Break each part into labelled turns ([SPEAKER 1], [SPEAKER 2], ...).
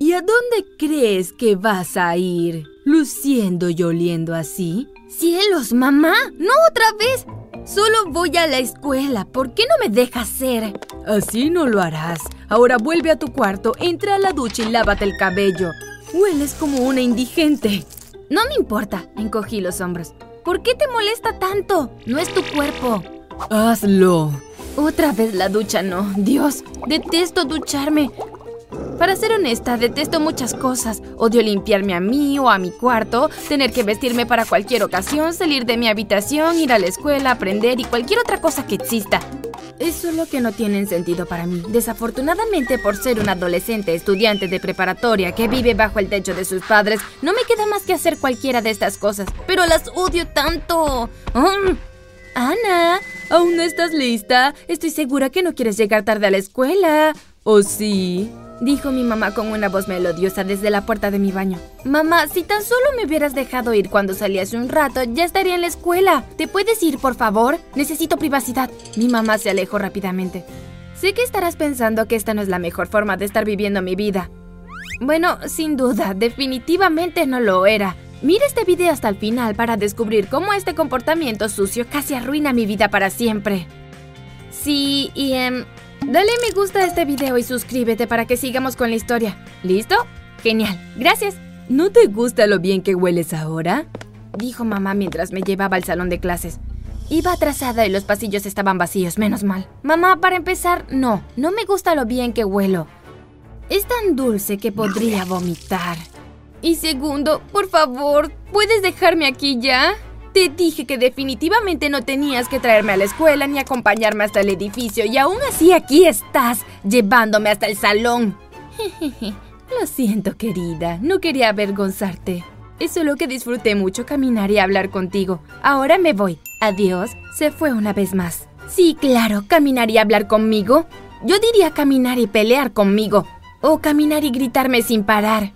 [SPEAKER 1] ¿Y a dónde crees que vas a ir? ¿Luciendo y oliendo así?
[SPEAKER 2] ¡Cielos, mamá! ¡No otra vez! Solo voy a la escuela. ¿Por qué no me dejas ser?
[SPEAKER 1] Así no lo harás. Ahora vuelve a tu cuarto, entra a la ducha y lávate el cabello. Hueles como una indigente.
[SPEAKER 2] No me importa, encogí los hombros. ¿Por qué te molesta tanto? No es tu cuerpo.
[SPEAKER 1] Hazlo.
[SPEAKER 2] Otra vez la ducha, no. Dios, detesto ducharme. Para ser honesta, detesto muchas cosas. Odio limpiarme a mí o a mi cuarto, tener que vestirme para cualquier ocasión, salir de mi habitación, ir a la escuela, aprender y cualquier otra cosa que exista. Es solo que no tienen sentido para mí. Desafortunadamente, por ser un adolescente estudiante de preparatoria que vive bajo el techo de sus padres, no me queda más que hacer cualquiera de estas cosas. Pero las odio tanto. Mm. Ana, ¿aún no estás lista? Estoy segura que no quieres llegar tarde a la escuela.
[SPEAKER 1] ¿O sí?
[SPEAKER 2] Dijo mi mamá con una voz melodiosa desde la puerta de mi baño. Mamá, si tan solo me hubieras dejado ir cuando salí hace un rato, ya estaría en la escuela. ¿Te puedes ir, por favor? Necesito privacidad. Mi mamá se alejó rápidamente. Sé que estarás pensando que esta no es la mejor forma de estar viviendo mi vida. Bueno, sin duda, definitivamente no lo era. Mira este video hasta el final para descubrir cómo este comportamiento sucio casi arruina mi vida para siempre. Sí, y em, Dale me gusta a este video y suscríbete para que sigamos con la historia. ¿Listo? Genial. Gracias.
[SPEAKER 1] ¿No te gusta lo bien que hueles ahora?
[SPEAKER 2] Dijo mamá mientras me llevaba al salón de clases. Iba atrasada y los pasillos estaban vacíos, menos mal. Mamá, para empezar, no, no me gusta lo bien que huelo. Es tan dulce que podría vomitar. Y segundo, por favor, ¿puedes dejarme aquí ya? Te dije que definitivamente no tenías que traerme a la escuela ni acompañarme hasta el edificio y aún así aquí estás, llevándome hasta el salón.
[SPEAKER 1] Lo siento, querida, no quería avergonzarte. Es solo que disfruté mucho caminar y hablar contigo. Ahora me voy. Adiós. Se fue una vez más.
[SPEAKER 2] Sí, claro, caminar y hablar conmigo. Yo diría caminar y pelear conmigo. O caminar y gritarme sin parar.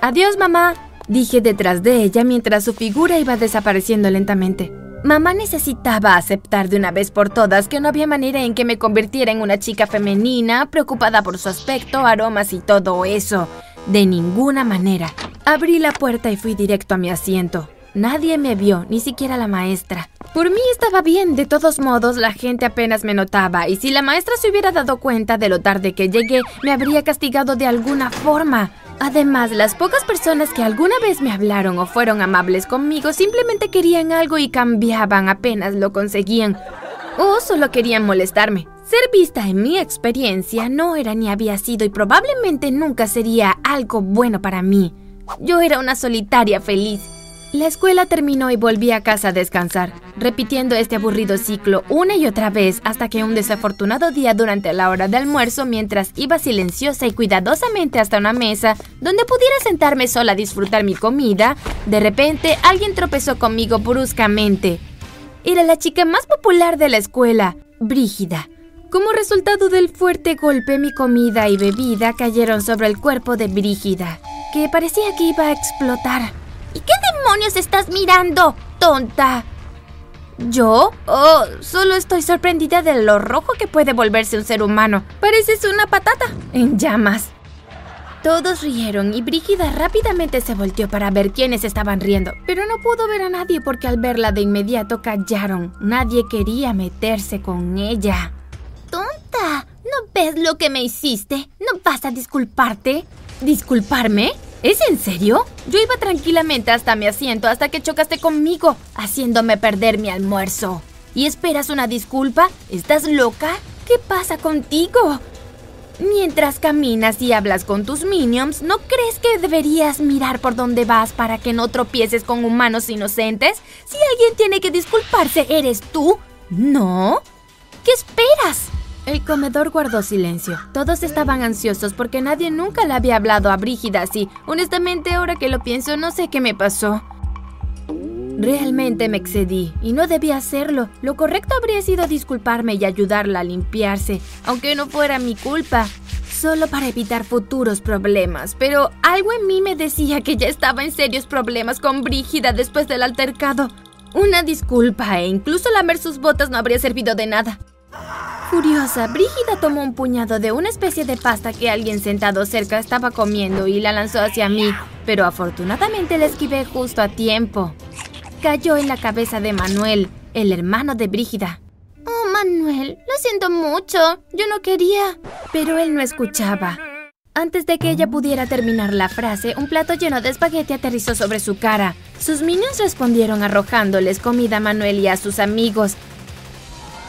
[SPEAKER 2] Adiós, mamá. Dije detrás de ella mientras su figura iba desapareciendo lentamente. Mamá necesitaba aceptar de una vez por todas que no había manera en que me convirtiera en una chica femenina, preocupada por su aspecto, aromas y todo eso. De ninguna manera. Abrí la puerta y fui directo a mi asiento. Nadie me vio, ni siquiera la maestra. Por mí estaba bien, de todos modos la gente apenas me notaba y si la maestra se hubiera dado cuenta de lo tarde que llegué, me habría castigado de alguna forma. Además, las pocas personas que alguna vez me hablaron o fueron amables conmigo simplemente querían algo y cambiaban apenas lo conseguían. O solo querían molestarme. Ser vista en mi experiencia no era ni había sido y probablemente nunca sería algo bueno para mí. Yo era una solitaria feliz. La escuela terminó y volví a casa a descansar, repitiendo este aburrido ciclo una y otra vez hasta que un desafortunado día durante la hora de almuerzo, mientras iba silenciosa y cuidadosamente hasta una mesa donde pudiera sentarme sola a disfrutar mi comida, de repente alguien tropezó conmigo bruscamente. Era la chica más popular de la escuela, Brígida. Como resultado del fuerte golpe, mi comida y bebida cayeron sobre el cuerpo de Brígida, que parecía que iba a explotar. ¿Y qué demonios estás mirando, tonta? ¿Yo? Oh, solo estoy sorprendida de lo rojo que puede volverse un ser humano. Pareces una patata en llamas. Todos rieron y Brígida rápidamente se volteó para ver quiénes estaban riendo, pero no pudo ver a nadie porque al verla de inmediato callaron. Nadie quería meterse con ella. ¡Tonta! ¿No ves lo que me hiciste? ¿No vas a disculparte? ¿Disculparme? ¿Es en serio? Yo iba tranquilamente hasta mi asiento hasta que chocaste conmigo, haciéndome perder mi almuerzo. ¿Y esperas una disculpa? ¿Estás loca? ¿Qué pasa contigo? Mientras caminas y hablas con tus minions, ¿no crees que deberías mirar por dónde vas para que no tropieces con humanos inocentes? Si alguien tiene que disculparse, ¿eres tú? ¿No? ¿Qué esperas? El comedor guardó silencio. Todos estaban ansiosos porque nadie nunca le había hablado a Brígida así. Honestamente, ahora que lo pienso, no sé qué me pasó. Realmente me excedí y no debía hacerlo. Lo correcto habría sido disculparme y ayudarla a limpiarse, aunque no fuera mi culpa, solo para evitar futuros problemas. Pero algo en mí me decía que ya estaba en serios problemas con Brígida después del altercado. Una disculpa e incluso lamer sus botas no habría servido de nada. Furiosa, Brígida tomó un puñado de una especie de pasta que alguien sentado cerca estaba comiendo y la lanzó hacia mí, pero afortunadamente la esquivé justo a tiempo. Cayó en la cabeza de Manuel, el hermano de Brígida.
[SPEAKER 1] Oh, Manuel, lo siento mucho. Yo no quería.
[SPEAKER 2] Pero él no escuchaba. Antes de que ella pudiera terminar la frase, un plato lleno de espagueti aterrizó sobre su cara. Sus minions respondieron arrojándoles comida a Manuel y a sus amigos.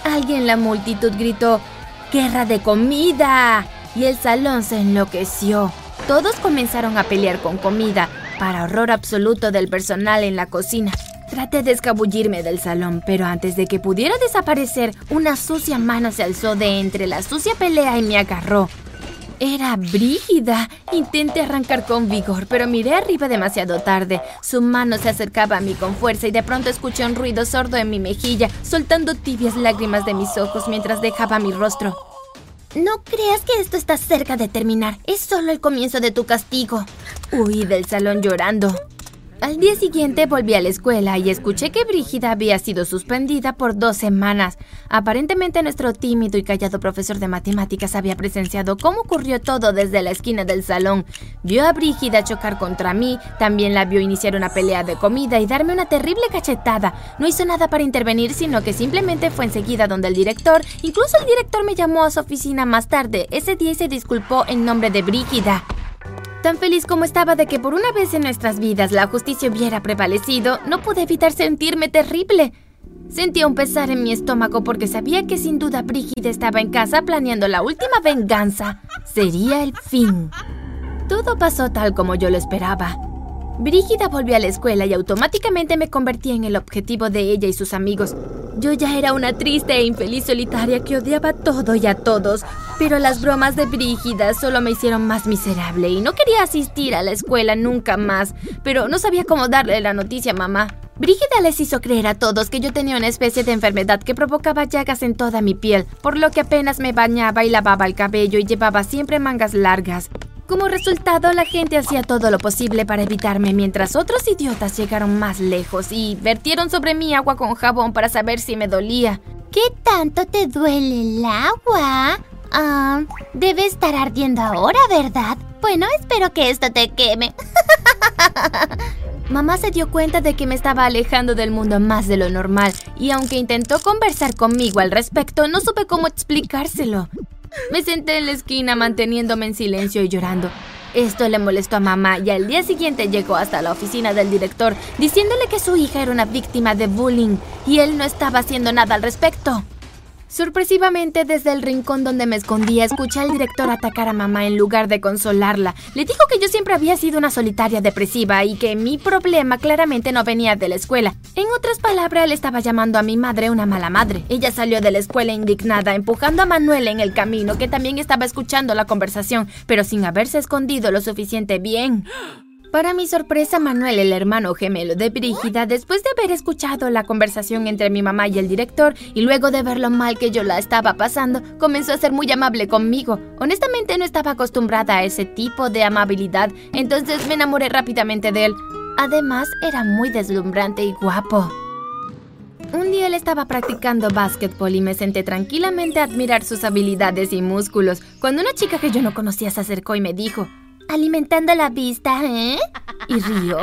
[SPEAKER 2] Alguien en la multitud gritó, ¡Guerra de comida! Y el salón se enloqueció. Todos comenzaron a pelear con comida, para horror absoluto del personal en la cocina. Traté de escabullirme del salón, pero antes de que pudiera desaparecer, una sucia mano se alzó de entre la sucia pelea y me agarró. Era Brígida. Intenté arrancar con vigor, pero miré arriba demasiado tarde. Su mano se acercaba a mí con fuerza y de pronto escuché un ruido sordo en mi mejilla, soltando tibias lágrimas de mis ojos mientras dejaba mi rostro.
[SPEAKER 1] No creas que esto está cerca de terminar. Es solo el comienzo de tu castigo.
[SPEAKER 2] Huí del salón llorando. Al día siguiente volví a la escuela y escuché que Brígida había sido suspendida por dos semanas. Aparentemente nuestro tímido y callado profesor de matemáticas había presenciado cómo ocurrió todo desde la esquina del salón. Vio a Brígida chocar contra mí, también la vio iniciar una pelea de comida y darme una terrible cachetada. No hizo nada para intervenir, sino que simplemente fue enseguida donde el director, incluso el director me llamó a su oficina más tarde ese día y se disculpó en nombre de Brígida. Tan feliz como estaba de que por una vez en nuestras vidas la justicia hubiera prevalecido, no pude evitar sentirme terrible. Sentía un pesar en mi estómago porque sabía que sin duda Brígida estaba en casa planeando la última venganza. Sería el fin. Todo pasó tal como yo lo esperaba. Brígida volvió a la escuela y automáticamente me convertí en el objetivo de ella y sus amigos. Yo ya era una triste e infeliz solitaria que odiaba todo y a todos, pero las bromas de Brígida solo me hicieron más miserable y no quería asistir a la escuela nunca más, pero no sabía cómo darle la noticia a mamá. Brígida les hizo creer a todos que yo tenía una especie de enfermedad que provocaba llagas en toda mi piel, por lo que apenas me bañaba y lavaba el cabello y llevaba siempre mangas largas. Como resultado, la gente hacía todo lo posible para evitarme mientras otros idiotas llegaron más lejos y vertieron sobre mí agua con jabón para saber si me dolía.
[SPEAKER 1] ¿Qué tanto te duele el agua? Ah, debe estar ardiendo ahora, ¿verdad? Bueno, espero que esto te queme.
[SPEAKER 2] Mamá se dio cuenta de que me estaba alejando del mundo más de lo normal y aunque intentó conversar conmigo al respecto, no supe cómo explicárselo. Me senté en la esquina manteniéndome en silencio y llorando. Esto le molestó a mamá y al día siguiente llegó hasta la oficina del director diciéndole que su hija era una víctima de bullying y él no estaba haciendo nada al respecto. Sorpresivamente, desde el rincón donde me escondía, escuché al director atacar a mamá en lugar de consolarla. Le dijo que yo siempre había sido una solitaria depresiva y que mi problema claramente no venía de la escuela. En otras palabras, él estaba llamando a mi madre una mala madre. Ella salió de la escuela indignada, empujando a Manuel en el camino, que también estaba escuchando la conversación, pero sin haberse escondido lo suficiente bien. Para mi sorpresa, Manuel, el hermano gemelo de Brígida, después de haber escuchado la conversación entre mi mamá y el director, y luego de ver lo mal que yo la estaba pasando, comenzó a ser muy amable conmigo. Honestamente no estaba acostumbrada a ese tipo de amabilidad, entonces me enamoré rápidamente de él. Además, era muy deslumbrante y guapo. Un día él estaba practicando básquetbol y me senté tranquilamente a admirar sus habilidades y músculos, cuando una chica que yo no conocía se acercó y me dijo,
[SPEAKER 1] alimentando la vista, ¿eh?
[SPEAKER 2] Y río.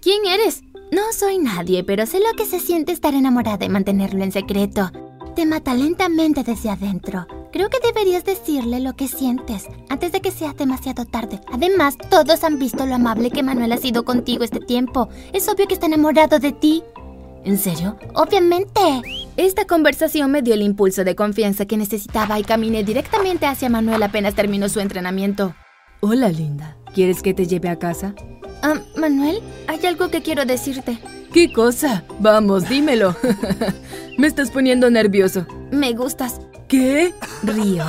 [SPEAKER 2] ¿Quién eres?
[SPEAKER 1] No soy nadie, pero sé lo que se siente estar enamorada y mantenerlo en secreto. Te mata lentamente desde adentro. Creo que deberías decirle lo que sientes antes de que sea demasiado tarde. Además, todos han visto lo amable que Manuel ha sido contigo este tiempo. Es obvio que está enamorado de ti.
[SPEAKER 2] ¿En serio?
[SPEAKER 1] Obviamente.
[SPEAKER 2] Esta conversación me dio el impulso de confianza que necesitaba y caminé directamente hacia Manuel apenas terminó su entrenamiento.
[SPEAKER 3] Hola, linda. ¿Quieres que te lleve a casa?
[SPEAKER 2] Ah, Manuel, hay algo que quiero decirte.
[SPEAKER 3] ¿Qué cosa? Vamos, dímelo. Me estás poniendo nervioso.
[SPEAKER 2] Me gustas.
[SPEAKER 3] ¿Qué? Río.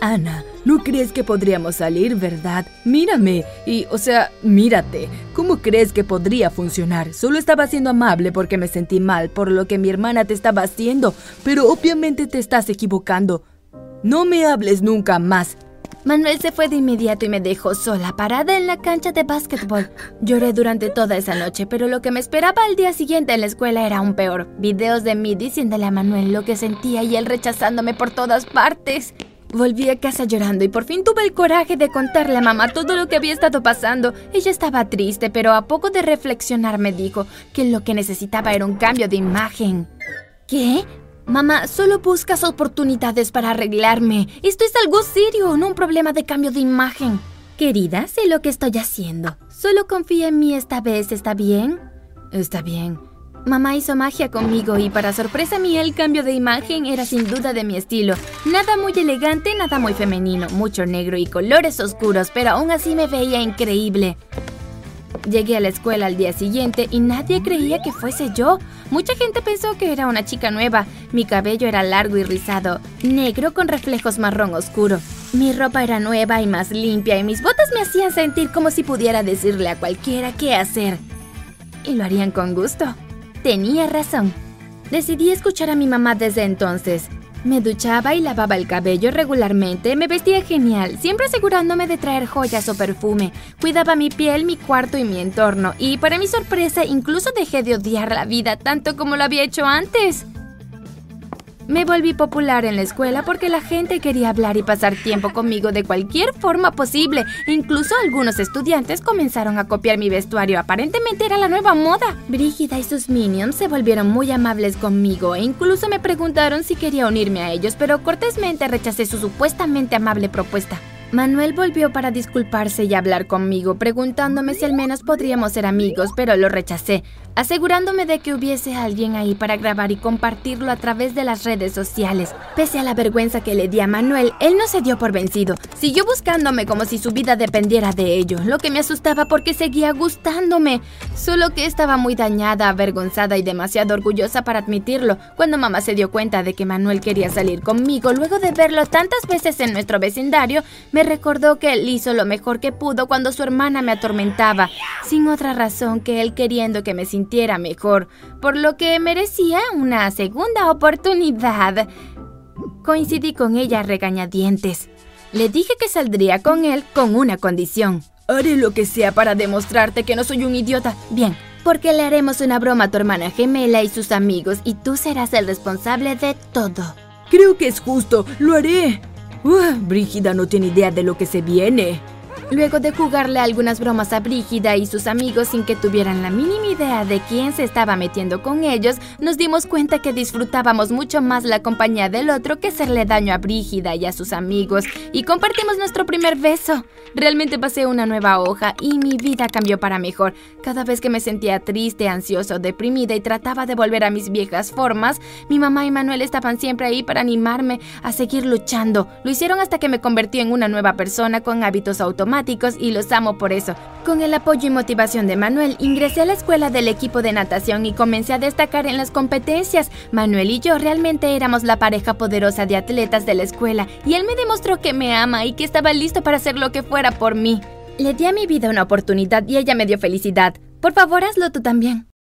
[SPEAKER 3] Ana, ¿no crees que podríamos salir, verdad? Mírame. Y, o sea, mírate. ¿Cómo crees que podría funcionar? Solo estaba siendo amable porque me sentí mal por lo que mi hermana te estaba haciendo, pero obviamente te estás equivocando. No me hables nunca más.
[SPEAKER 2] Manuel se fue de inmediato y me dejó sola, parada en la cancha de básquetbol. Lloré durante toda esa noche, pero lo que me esperaba al día siguiente en la escuela era aún peor. Videos de mí diciéndole a Manuel lo que sentía y él rechazándome por todas partes. Volví a casa llorando y por fin tuve el coraje de contarle a mamá todo lo que había estado pasando. Ella estaba triste, pero a poco de reflexionar me dijo que lo que necesitaba era un cambio de imagen. ¿Qué? Mamá, solo buscas oportunidades para arreglarme. Esto es algo serio, no un problema de cambio de imagen. Querida, sé lo que estoy haciendo. Solo confía en mí esta vez, ¿está bien? Está bien. Mamá hizo magia conmigo y para sorpresa mía el cambio de imagen era sin duda de mi estilo. Nada muy elegante, nada muy femenino, mucho negro y colores oscuros, pero aún así me veía increíble. Llegué a la escuela al día siguiente y nadie creía que fuese yo. Mucha gente pensó que era una chica nueva. Mi cabello era largo y rizado, negro con reflejos marrón oscuro. Mi ropa era nueva y más limpia y mis botas me hacían sentir como si pudiera decirle a cualquiera qué hacer. Y lo harían con gusto. Tenía razón. Decidí escuchar a mi mamá desde entonces. Me duchaba y lavaba el cabello regularmente, me vestía genial, siempre asegurándome de traer joyas o perfume. Cuidaba mi piel, mi cuarto y mi entorno, y para mi sorpresa incluso dejé de odiar la vida tanto como lo había hecho antes. Me volví popular en la escuela porque la gente quería hablar y pasar tiempo conmigo de cualquier forma posible. Incluso algunos estudiantes comenzaron a copiar mi vestuario. Aparentemente era la nueva moda. Brígida y sus minions se volvieron muy amables conmigo e incluso me preguntaron si quería unirme a ellos, pero cortésmente rechacé su supuestamente amable propuesta. Manuel volvió para disculparse y hablar conmigo, preguntándome si al menos podríamos ser amigos, pero lo rechacé, asegurándome de que hubiese alguien ahí para grabar y compartirlo a través de las redes sociales. Pese a la vergüenza que le di a Manuel, él no se dio por vencido. Siguió buscándome como si su vida dependiera de ello, lo que me asustaba porque seguía gustándome. Solo que estaba muy dañada, avergonzada y demasiado orgullosa para admitirlo. Cuando mamá se dio cuenta de que Manuel quería salir conmigo, luego de verlo tantas veces en nuestro vecindario, me recordó que él hizo lo mejor que pudo cuando su hermana me atormentaba, sin otra razón que él queriendo que me sintiera mejor, por lo que merecía una segunda oportunidad. Coincidí con ella regañadientes. Le dije que saldría con él con una condición.
[SPEAKER 3] Haré lo que sea para demostrarte que no soy un idiota.
[SPEAKER 2] Bien, porque le haremos una broma a tu hermana gemela y sus amigos y tú serás el responsable de todo.
[SPEAKER 3] Creo que es justo, lo haré. Uh, Brígida no tiene idea de lo que se viene.
[SPEAKER 2] Luego de jugarle algunas bromas a Brígida y sus amigos sin que tuvieran la mínima idea de quién se estaba metiendo con ellos, nos dimos cuenta que disfrutábamos mucho más la compañía del otro que hacerle daño a Brígida y a sus amigos, y compartimos nuestro primer beso. Realmente pasé una nueva hoja y mi vida cambió para mejor. Cada vez que me sentía triste, ansiosa o deprimida y trataba de volver a mis viejas formas, mi mamá y Manuel estaban siempre ahí para animarme a seguir luchando. Lo hicieron hasta que me convertí en una nueva persona con hábitos automáticos y los amo por eso. Con el apoyo y motivación de Manuel, ingresé a la escuela del equipo de natación y comencé a destacar en las competencias. Manuel y yo realmente éramos la pareja poderosa de atletas de la escuela y él me demostró que me ama y que estaba listo para hacer lo que fuera por mí. Le di a mi vida una oportunidad y ella me dio felicidad. Por favor, hazlo tú también.